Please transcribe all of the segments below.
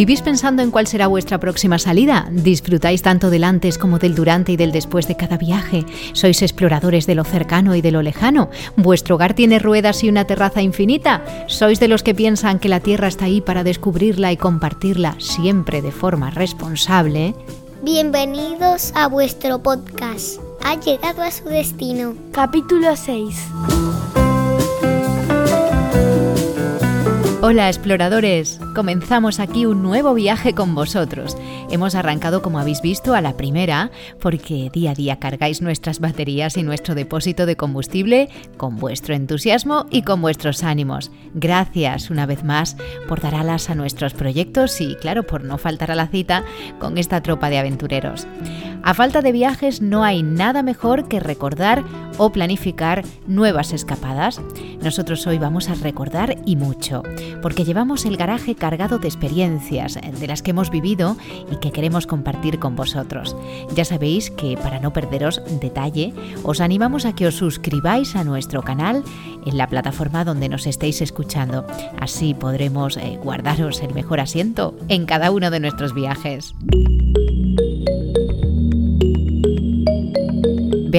¿Vivís pensando en cuál será vuestra próxima salida? ¿Disfrutáis tanto del antes como del durante y del después de cada viaje? ¿Sois exploradores de lo cercano y de lo lejano? ¿Vuestro hogar tiene ruedas y una terraza infinita? ¿Sois de los que piensan que la Tierra está ahí para descubrirla y compartirla siempre de forma responsable? Bienvenidos a vuestro podcast. Ha llegado a su destino. Capítulo 6. Hola exploradores, comenzamos aquí un nuevo viaje con vosotros. Hemos arrancado, como habéis visto, a la primera, porque día a día cargáis nuestras baterías y nuestro depósito de combustible con vuestro entusiasmo y con vuestros ánimos. Gracias una vez más por dar alas a nuestros proyectos y, claro, por no faltar a la cita con esta tropa de aventureros. A falta de viajes no hay nada mejor que recordar o planificar nuevas escapadas. Nosotros hoy vamos a recordar y mucho, porque llevamos el garaje cargado de experiencias de las que hemos vivido y que queremos compartir con vosotros. Ya sabéis que para no perderos detalle, os animamos a que os suscribáis a nuestro canal en la plataforma donde nos estéis escuchando. Así podremos eh, guardaros el mejor asiento en cada uno de nuestros viajes.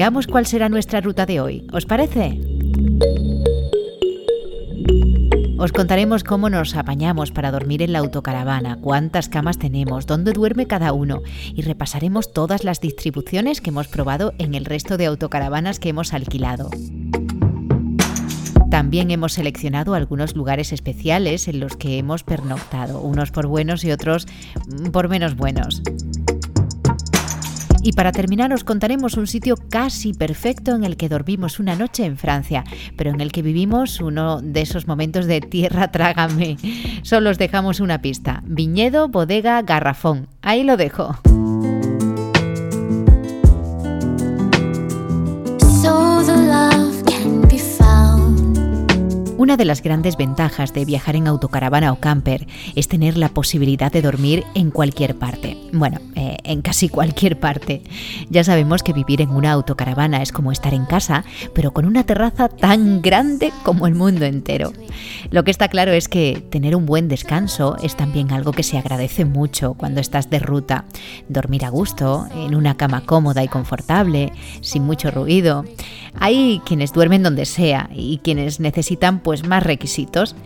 Veamos cuál será nuestra ruta de hoy. ¿Os parece? Os contaremos cómo nos apañamos para dormir en la autocaravana, cuántas camas tenemos, dónde duerme cada uno y repasaremos todas las distribuciones que hemos probado en el resto de autocaravanas que hemos alquilado. También hemos seleccionado algunos lugares especiales en los que hemos pernoctado, unos por buenos y otros por menos buenos. Y para terminar os contaremos un sitio casi perfecto en el que dormimos una noche en Francia, pero en el que vivimos uno de esos momentos de tierra trágame. Solo os dejamos una pista. Viñedo, bodega, garrafón. Ahí lo dejo. Una de las grandes ventajas de viajar en autocaravana o camper es tener la posibilidad de dormir en cualquier parte. Bueno, eh, en casi cualquier parte. Ya sabemos que vivir en una autocaravana es como estar en casa, pero con una terraza tan grande como el mundo entero. Lo que está claro es que tener un buen descanso es también algo que se agradece mucho cuando estás de ruta. Dormir a gusto, en una cama cómoda y confortable, sin mucho ruido. Hay quienes duermen donde sea y quienes necesitan pues más requisitos.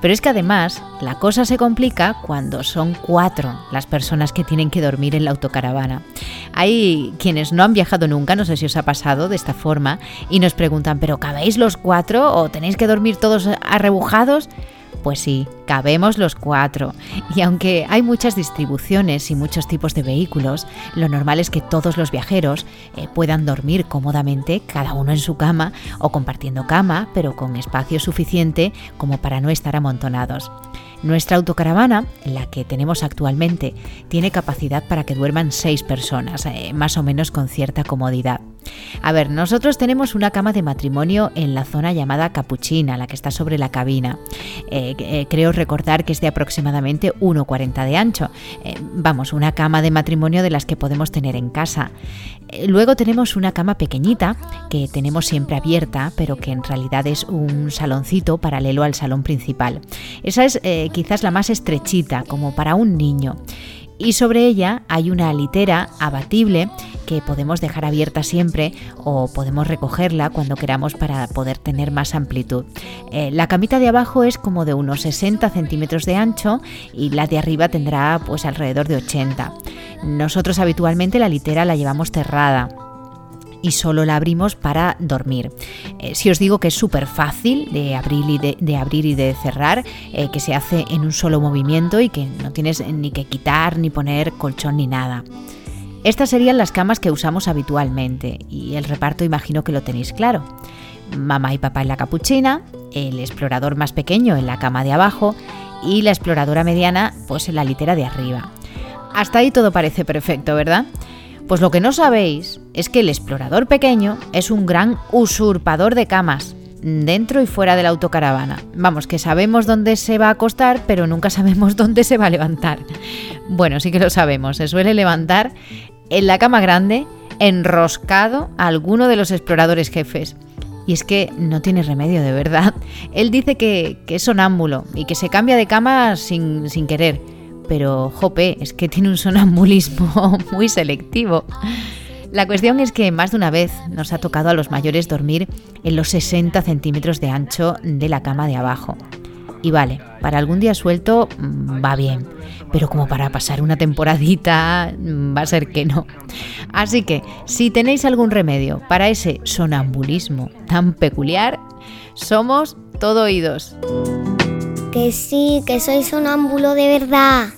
Pero es que además la cosa se complica cuando son cuatro las personas que tienen que dormir en la autocaravana. Hay quienes no han viajado nunca, no sé si os ha pasado de esta forma, y nos preguntan, ¿pero cabéis los cuatro o tenéis que dormir todos arrebujados? Pues sí, cabemos los cuatro. Y aunque hay muchas distribuciones y muchos tipos de vehículos, lo normal es que todos los viajeros eh, puedan dormir cómodamente, cada uno en su cama o compartiendo cama, pero con espacio suficiente como para no estar amontonados. Nuestra autocaravana, la que tenemos actualmente, tiene capacidad para que duerman seis personas, eh, más o menos con cierta comodidad. A ver, nosotros tenemos una cama de matrimonio en la zona llamada Capuchina, la que está sobre la cabina. Eh, eh, creo recordar que es de aproximadamente 1,40 de ancho. Eh, vamos, una cama de matrimonio de las que podemos tener en casa. luego tenemos una cama pequeñita que tenemos siempre abierta, pero que en realidad es un saloncito paralelo al salón principal. Esa es quizás la más estrechita, como para un niño y sobre ella hay una litera abatible que podemos dejar abierta siempre o podemos recogerla cuando queramos para poder tener más amplitud. Eh, la camita de abajo es como de unos 60 centímetros de ancho y la de arriba tendrá pues alrededor de 80. Nosotros habitualmente la litera la llevamos cerrada y solo la abrimos para dormir. Eh, si os digo que es súper fácil de abrir y de, abrir y de cerrar, eh, que se hace en un solo movimiento y que no tienes ni que quitar ni poner colchón ni nada. Estas serían las camas que usamos habitualmente y el reparto imagino que lo tenéis claro. Mamá y papá en la capuchina, el explorador más pequeño en la cama de abajo y la exploradora mediana pues en la litera de arriba. Hasta ahí todo parece perfecto, ¿verdad? Pues lo que no sabéis es que el explorador pequeño es un gran usurpador de camas, dentro y fuera de la autocaravana. Vamos, que sabemos dónde se va a acostar, pero nunca sabemos dónde se va a levantar. Bueno, sí que lo sabemos, se suele levantar en la cama grande, enroscado a alguno de los exploradores jefes. Y es que no tiene remedio, de verdad. Él dice que, es sonámbulo y que se cambia de cama sin, sin querer pero jope, es que tiene un sonambulismo muy selectivo. La cuestión es que más de una vez nos ha tocado a los mayores dormir en los 60 centímetros de ancho de la cama de abajo. Y vale, para algún día suelto mm, va bien, pero como para pasar una temporadita mm, va a ser que no. Así que, si tenéis algún remedio para ese sonambulismo tan peculiar, somos todo oídos. Que sí, que soy sonámbulo de verdad.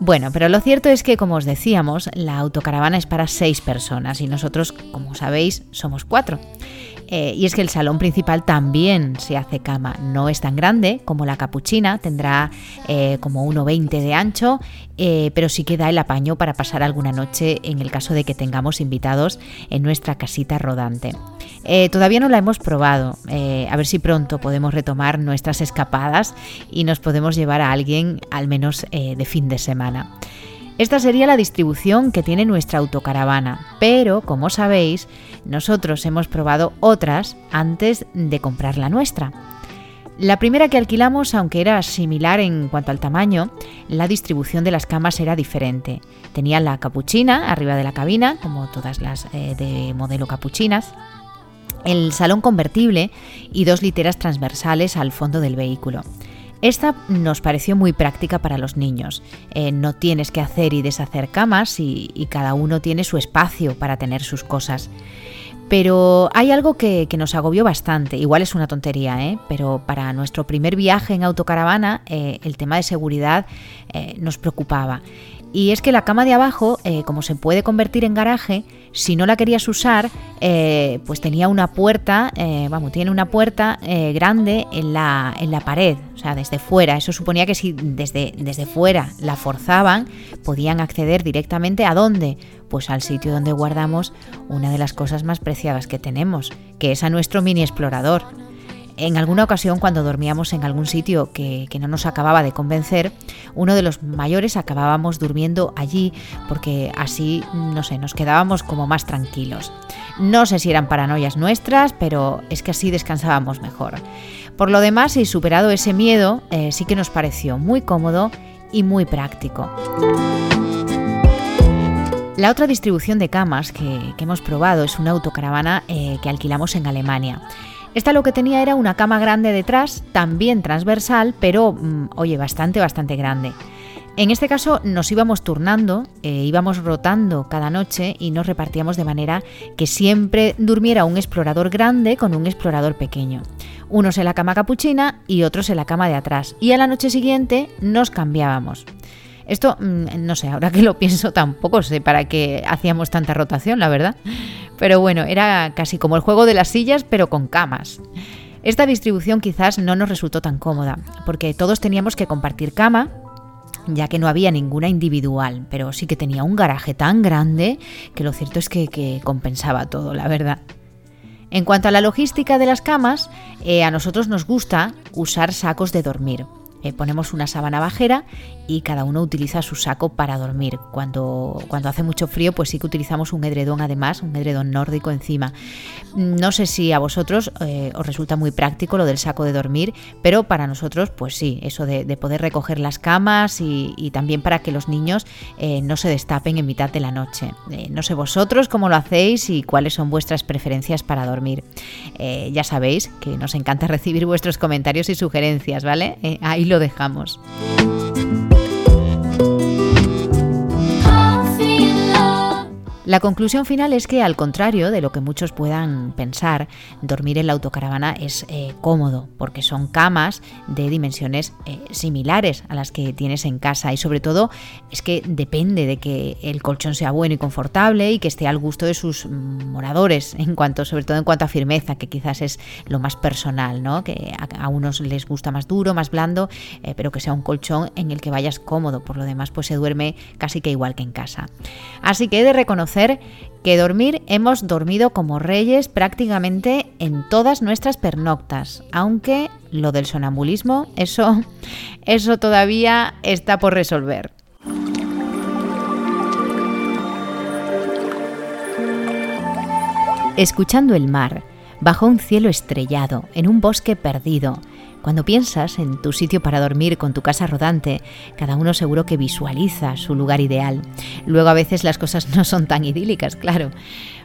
Bueno, pero lo cierto es que, como os decíamos, la autocaravana es para seis personas y nosotros, como sabéis, somos cuatro. Eh, y es que el salón principal también se hace cama. No es tan grande como la capuchina, tendrá eh, como 1,20 de ancho, eh, pero sí que da el apaño para pasar alguna noche en el caso de que tengamos invitados en nuestra casita rodante. todavía no la hemos probado, a ver si pronto podemos retomar nuestras escapadas y nos podemos llevar a alguien al menos de fin de semana. Esta sería la distribución que tiene nuestra autocaravana, pero como sabéis, nosotros hemos probado otras antes de comprar la nuestra. La primera que alquilamos, aunque era similar en cuanto al tamaño, la distribución de las camas era diferente. Tenía la capuchina arriba de la cabina, como todas las eh, de modelo capuchinas, el salón convertible y dos literas transversales al fondo del vehículo. Esta nos pareció muy práctica para los niños. Eh, no tienes que hacer y deshacer camas y, cada uno tiene su espacio para tener sus cosas. Pero hay algo que, nos agobió bastante, igual es una tontería, ¿eh? pero para nuestro primer viaje en autocaravana eh, el tema de seguridad nos preocupaba. Y es que la cama de abajo, eh, como se puede convertir en garaje, si no la querías usar, eh, pues tenía una puerta, eh, vamos, tiene una puerta grande en la, en la pared, o sea, desde fuera. Eso suponía que si desde, desde fuera la forzaban, podían acceder directamente a dónde? Pues al sitio donde guardamos una de las cosas más preciadas que tenemos, que es a nuestro mini explorador. En alguna ocasión, cuando dormíamos en algún sitio que, no nos acababa de convencer, uno de los mayores acabábamos durmiendo allí porque así, no sé, nos quedábamos como más tranquilos. No sé si eran paranoias nuestras, pero es que así descansábamos mejor. Por lo demás, y superado ese miedo, eh, sí que nos pareció muy cómodo y muy práctico. La otra distribución de camas que, hemos probado es una autocaravana eh, que alquilamos en Alemania. Esta lo que tenía era una cama grande detrás, también transversal, pero mm, oye, bastante, bastante grande. En este caso nos íbamos turnando, eh, íbamos rotando cada noche y nos repartíamos de manera que siempre durmiera un explorador grande con un explorador pequeño. Unos en la cama capuchina y otros en la cama de atrás. Y a la noche siguiente nos cambiábamos. Esto, mm, no sé, ahora que lo pienso tampoco sé para qué hacíamos tanta rotación, la verdad. Pero bueno, era casi como el juego de las sillas, pero con camas. Esta distribución quizás no nos resultó tan cómoda, porque todos teníamos que compartir cama, ya que no había ninguna individual, pero sí que tenía un garaje tan grande que lo cierto es que, compensaba todo, la verdad. En cuanto a la logística de las camas, eh, a nosotros nos gusta usar sacos de dormir. Eh, ponemos una sábana bajera y cada uno utiliza su saco para dormir. Cuando, cuando hace mucho frío, pues sí que utilizamos un edredón además, un edredón nórdico encima. No sé si a vosotros eh, os resulta muy práctico lo del saco de dormir, pero para nosotros, pues sí, eso de, poder recoger las camas y, también para que los niños eh, no se destapen en mitad de la noche. no sé vosotros cómo lo hacéis y cuáles son vuestras preferencias para dormir. ya sabéis que nos encanta recibir vuestros comentarios y sugerencias, ¿vale? ahí lo dejamos. La conclusión final es que, al contrario de lo que muchos puedan pensar, dormir en la autocaravana es eh, cómodo, porque son camas de dimensiones eh, similares a las que tienes en casa y sobre todo es que depende de que el colchón sea bueno y confortable y que esté al gusto de sus moradores, en cuanto, sobre todo en cuanto a firmeza, que quizás es lo más personal, ¿no? que a, unos les gusta más duro, más blando, eh, pero que sea un colchón en el que vayas cómodo, por lo demás pues se duerme casi que igual que en casa. Así que he de que dormir hemos dormido como reyes prácticamente en todas nuestras pernoctas, aunque lo del sonambulismo, eso, eso todavía está por resolver. Escuchando el mar, bajo un cielo estrellado, en un bosque perdido, Cuando piensas en tu sitio para dormir con tu casa rodante, cada uno seguro que visualiza su lugar ideal. Luego a veces las cosas no son tan idílicas, claro.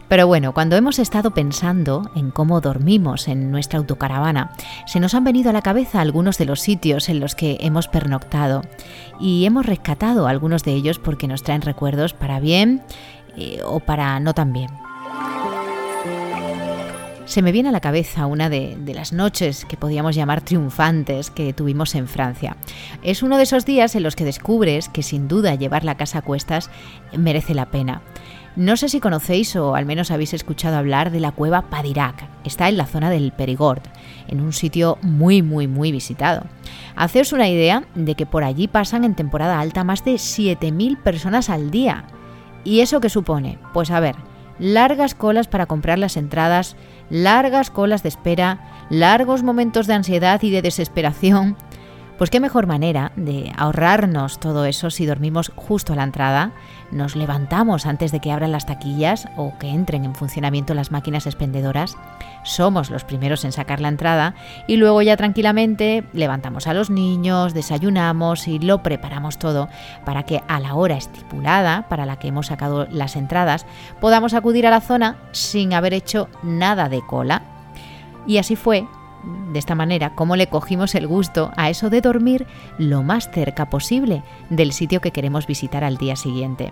Pero bueno, cuando hemos estado pensando en cómo dormimos en nuestra autocaravana, se nos han venido a la cabeza algunos de los sitios en los que hemos pernoctado y hemos rescatado algunos de ellos porque nos traen recuerdos para bien eh, o para no tan bien. Se me viene a la cabeza una de, de, las noches que podíamos llamar triunfantes que tuvimos en Francia. Es uno de esos días en los que descubres que sin duda llevar la casa a cuestas merece la pena. No sé si conocéis o al menos habéis escuchado hablar de la cueva Padirac. Está en la zona del Perigord, en un sitio muy, muy, muy visitado. Haceos una idea de que por allí pasan en temporada alta más de 7.000 personas al día. ¿Y eso qué supone? Pues a ver, largas colas para comprar las entradas, largas colas de espera, largos momentos de ansiedad y de desesperación. Pues qué mejor manera de ahorrarnos todo eso si dormimos justo a la entrada, nos levantamos antes de que abran las taquillas o que entren en funcionamiento las máquinas expendedoras, somos los primeros en sacar la entrada y luego ya tranquilamente levantamos a los niños, desayunamos y lo preparamos todo para que a la hora estipulada para la que hemos sacado las entradas podamos acudir a la zona sin haber hecho nada de cola. Y así fue de esta manera como le cogimos el gusto a eso de dormir lo más cerca posible del sitio que queremos visitar al día siguiente.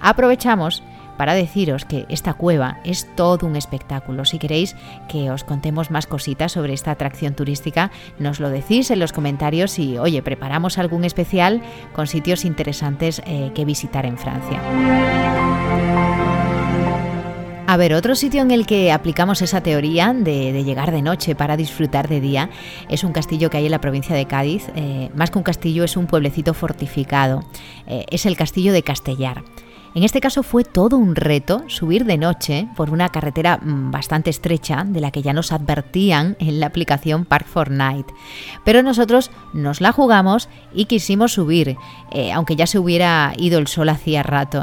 Aprovechamos para deciros que esta cueva es todo un espectáculo. Si queréis que os contemos más cositas sobre esta atracción turística, nos lo decís en los comentarios y, oye, preparamos algún especial con sitios interesantes eh, que visitar en Francia. A ver, otro sitio en el que aplicamos esa teoría de, llegar de noche para disfrutar de día es un castillo que hay en la provincia de Cádiz. Eh, más que un castillo es un pueblecito fortificado. Eh, es el castillo de Castellar. En este caso fue todo un reto subir de noche por una carretera mm, bastante estrecha de la que ya nos advertían en la aplicación Park for Night. Pero nosotros nos la jugamos y quisimos subir, eh, aunque ya se hubiera ido el sol hacía rato.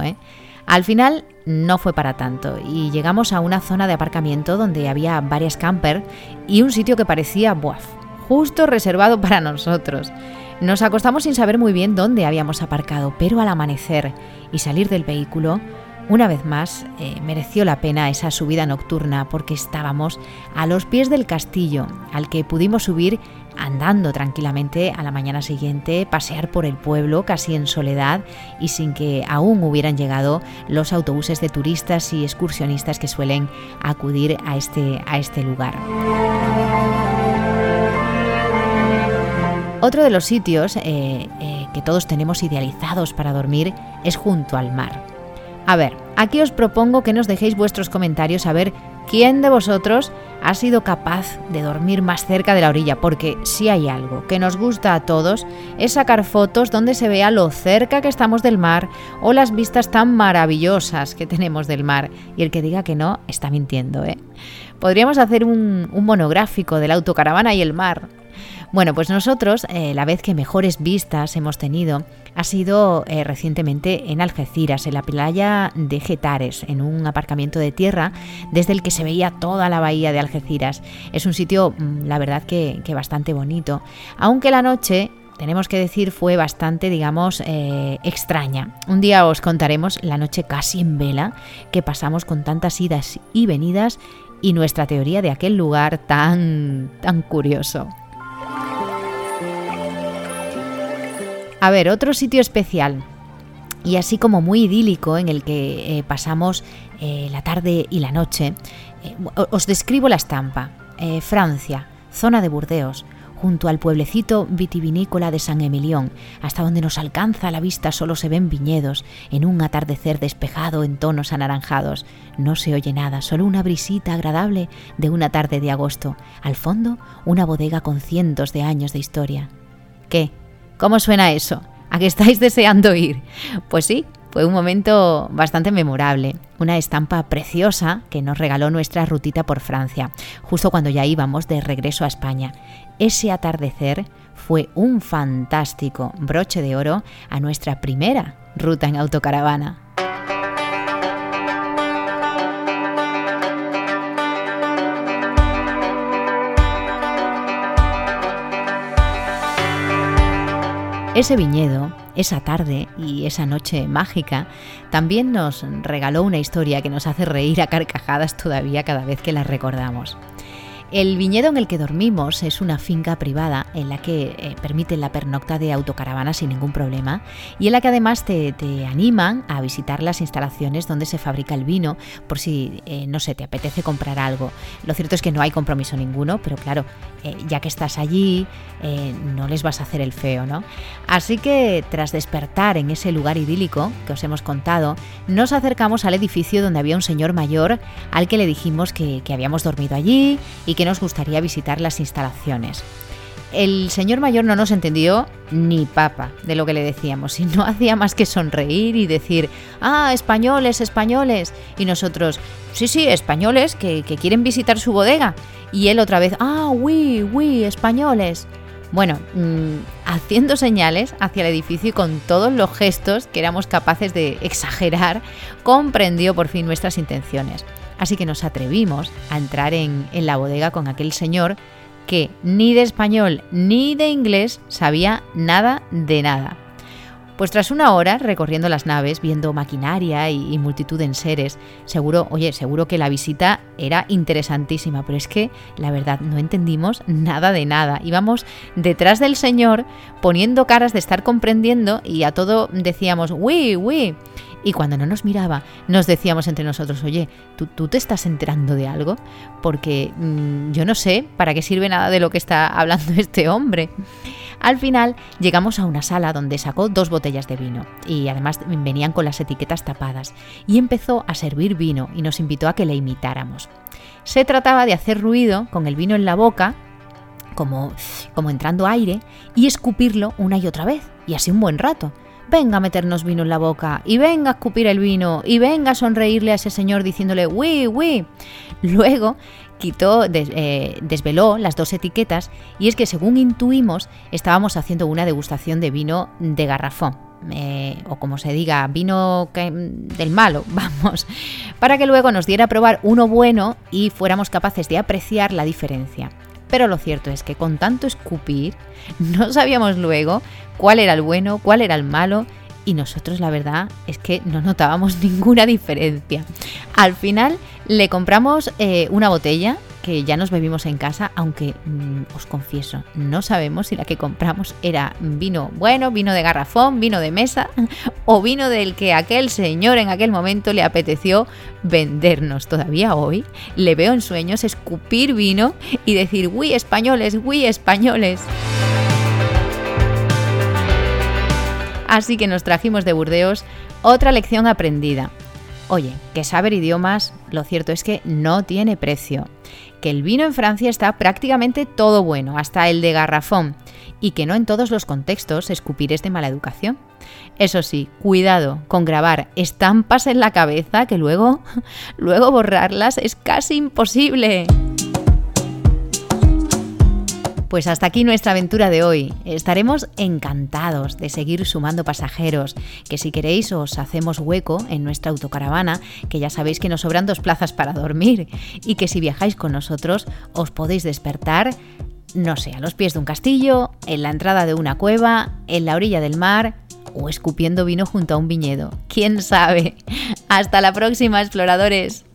Al final no fue para tanto y llegamos a una zona de aparcamiento donde había varias camper y un sitio que parecía buaf, justo reservado para nosotros. Nos acostamos sin saber muy bien dónde habíamos aparcado, pero al amanecer y salir del vehículo, una vez más eh, mereció la pena esa subida nocturna porque estábamos a los pies del castillo, al que pudimos subir andando tranquilamente a la mañana siguiente, pasear por el pueblo casi en soledad y sin que aún hubieran llegado los autobuses de turistas y excursionistas que suelen acudir a este, a este lugar. Otro de los sitios eh, eh, que todos tenemos idealizados para dormir es junto al mar. A ver, aquí os propongo que nos dejéis vuestros comentarios a ver quién de vosotros ha sido capaz de dormir más cerca de la orilla, porque si hay algo que nos gusta a todos es sacar fotos donde se vea lo cerca que estamos del mar o las vistas tan maravillosas que tenemos del mar. Y el que diga que no está mintiendo, ¿eh? Podríamos hacer un, monográfico de la autocaravana y el mar. Bueno, pues nosotros eh, la vez que mejores vistas hemos tenido ha sido eh, recientemente en Algeciras, en la playa de Getares, en un aparcamiento de tierra desde el que se veía toda la bahía de Algeciras. Es un sitio, mm, la verdad, que, bastante bonito, aunque la noche tenemos que decir, fue bastante, digamos, eh, extraña. Un día os contaremos la noche casi en vela que pasamos con tantas idas y venidas y nuestra teoría de aquel lugar tan, tan curioso. A ver, otro sitio especial y así como muy idílico en el que eh, pasamos eh, la tarde y la noche. Eh, os describo la estampa. Francia, zona de Burdeos, junto al pueblecito vitivinícola de San Emilión, hasta donde nos alcanza la vista solo se ven viñedos, en un atardecer despejado en tonos anaranjados. No se oye nada, solo una brisita agradable de una tarde de agosto. Al fondo, una bodega con cientos de años de historia. ¿Qué? ¿Cómo suena eso? ¿A qué estáis deseando ir? Pues sí, fue un momento bastante memorable, una estampa preciosa que nos regaló nuestra rutita por Francia, justo cuando ya íbamos de regreso a España. Ese atardecer fue un fantástico broche de oro a nuestra primera ruta en autocaravana. Ese viñedo, esa tarde y esa noche mágica también nos regaló una historia que nos hace reír a carcajadas todavía cada vez que la recordamos. El viñedo en el que dormimos es una finca privada en la que eh, permiten la pernocta de autocaravana sin ningún problema y en la que además te, animan a visitar las instalaciones donde se fabrica el vino por si, eh, no sé, te apetece comprar algo. Lo cierto es que no hay compromiso ninguno, pero claro, eh, ya que estás allí, no les vas a hacer el feo, ¿no? Así que tras despertar en ese lugar idílico que os hemos contado, nos acercamos al edificio donde había un señor mayor al que le dijimos que, que habíamos dormido allí y que nos gustaría visitar las instalaciones. El señor mayor no nos entendió ni papa de lo que le decíamos y no hacía más que sonreír y decir, ah, españoles, españoles. Y nosotros, sí, sí, españoles que, quieren visitar su bodega. Y él otra vez, ah, oui, oui, españoles. Bueno, mm, haciendo señales hacia el edificio y con todos los gestos que éramos capaces de exagerar, comprendió por fin nuestras intenciones. Así que nos atrevimos a entrar en, la bodega con aquel señor que ni de español ni de inglés sabía nada de nada. Pues tras una hora recorriendo las naves, viendo maquinaria y, multitud de enseres, seguro, oye, seguro que la visita era interesantísima, pero es que la verdad no entendimos nada de nada. Íbamos detrás del señor poniendo caras de estar comprendiendo y a todo decíamos, oui, oui. Y cuando no nos miraba, nos decíamos entre nosotros, oye, ¿tú, te estás enterando de algo? Porque mm, yo no sé para qué sirve nada de lo que está hablando este hombre. Al final llegamos a una sala donde sacó dos botellas de vino y además venían con las etiquetas tapadas y empezó a servir vino y nos invitó a que le imitáramos. Se trataba de hacer ruido con el vino en la boca, como, como entrando aire, y escupirlo una y otra vez, y así un buen rato venga a meternos vino en la boca, y venga a escupir el vino, y venga a sonreírle a ese señor diciéndole, oui, oui. Luego quitó, eh, desveló las dos etiquetas, y es que según intuimos, estábamos haciendo una degustación de vino de garrafón. Eh, o como se diga, vino del malo, vamos, para que luego nos diera a probar uno bueno y fuéramos capaces de apreciar la diferencia. Pero lo cierto es que con tanto escupir, no sabíamos luego cuál era el bueno, cuál era el malo, y nosotros la verdad es que no notábamos ninguna diferencia. Al final le compramos eh, una botella que ya nos bebimos en casa, aunque mm, os confieso, no sabemos si la que compramos era vino bueno, vino de garrafón, vino de mesa o vino del que aquel señor en aquel momento le apeteció vendernos. Todavía hoy le veo en sueños escupir vino y decir, uy españoles, uy españoles. Así que nos trajimos de Burdeos otra lección aprendida. Oye, que saber idiomas, lo cierto es que no tiene precio que el vino en Francia está prácticamente todo bueno, hasta el de garrafón, y que no en todos los contextos escupir es de mala educación. Eso sí, cuidado con grabar estampas en la cabeza que luego, luego borrarlas es casi imposible. Pues hasta aquí nuestra aventura de hoy. Estaremos encantados de seguir sumando pasajeros, que si queréis os hacemos hueco en nuestra autocaravana, que ya sabéis que nos sobran dos plazas para dormir, y que si viajáis con nosotros os podéis despertar, no sé, a los pies de un castillo, en la entrada de una cueva, en la orilla del mar o escupiendo vino junto a un viñedo. ¿Quién sabe? Hasta la próxima, exploradores.